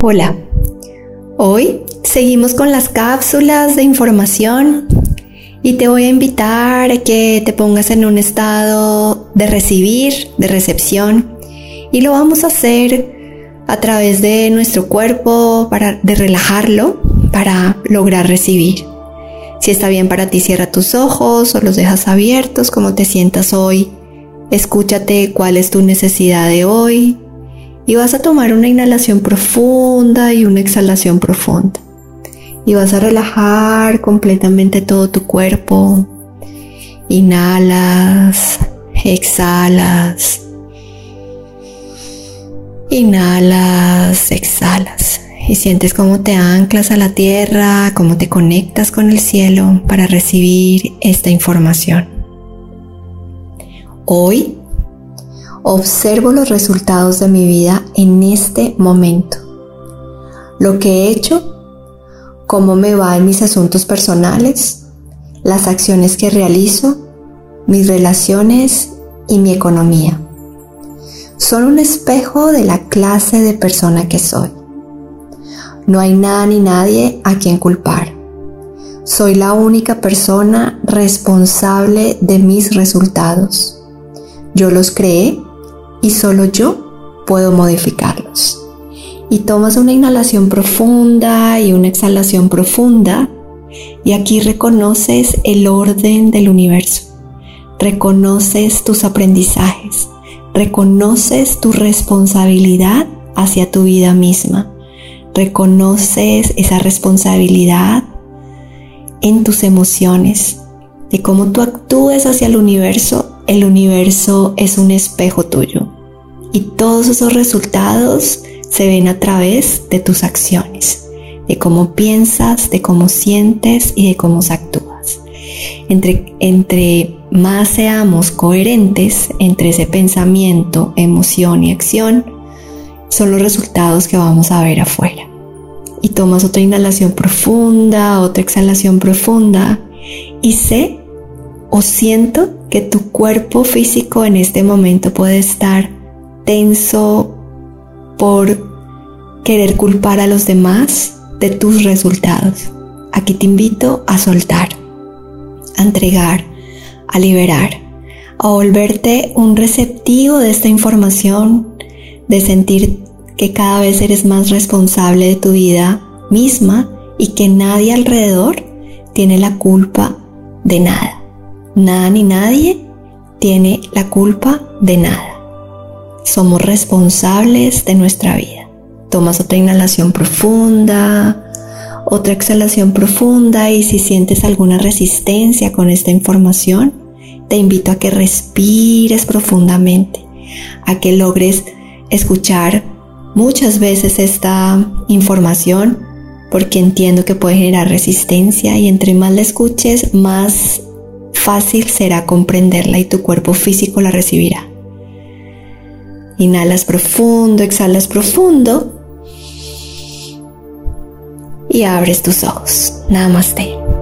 Hola, hoy seguimos con las cápsulas de información y te voy a invitar a que te pongas en un estado de recibir, de recepción y lo vamos a hacer a través de nuestro cuerpo para de relajarlo para lograr recibir. Si está bien para ti, cierra tus ojos o los dejas abiertos como te sientas hoy. Escúchate cuál es tu necesidad de hoy, y vas a tomar una inhalación profunda y una exhalación profunda. Y vas a relajar completamente todo tu cuerpo. Inhalas, exhalas. Inhalas, exhalas. Y sientes cómo te anclas a la tierra, cómo te conectas con el cielo para recibir esta información. Hoy observo los resultados de mi vida en este momento. Lo que he hecho, cómo me va en mis asuntos personales, las acciones que realizo, mis relaciones y mi economía. Son un espejo de la clase de persona que soy. No hay nada ni nadie a quien culpar. Soy la única persona responsable de mis resultados. Yo los creé y solo yo puedo modificarlos. Y tomas una inhalación profunda y una exhalación profunda y aquí reconoces el orden del universo, reconoces tus aprendizajes, reconoces tu responsabilidad hacia tu vida misma, reconoces esa responsabilidad en tus emociones, de cómo tú actúes hacia el universo. El universo es un espejo tuyo y todos esos resultados se ven a través de tus acciones, de cómo piensas, de cómo sientes y de cómo actúas. Entre, más seamos coherentes entre ese pensamiento, emoción y acción, son los resultados que vamos a ver afuera. Y tomas otra inhalación profunda, otra exhalación profunda y sé o siento que tu cuerpo físico en este momento puede estar tenso por querer culpar a los demás de tus resultados. Aquí te invito a soltar, a entregar, a liberar, a volverte un receptivo de esta información, de sentir que cada vez eres más responsable de tu vida misma y que nadie alrededor tiene la culpa de nada. Nada ni nadie tiene la culpa de nada. Somos responsables de nuestra vida. Tomas otra inhalación profunda, otra exhalación profunda y si sientes alguna resistencia con esta información, te invito a que respires profundamente, a que logres escuchar muchas veces esta información porque entiendo que puede generar resistencia y entre más la escuches, más fácil será comprenderla y tu cuerpo físico la recibirá. Inhalas profundo, exhalas profundo y abres tus ojos. Namaste.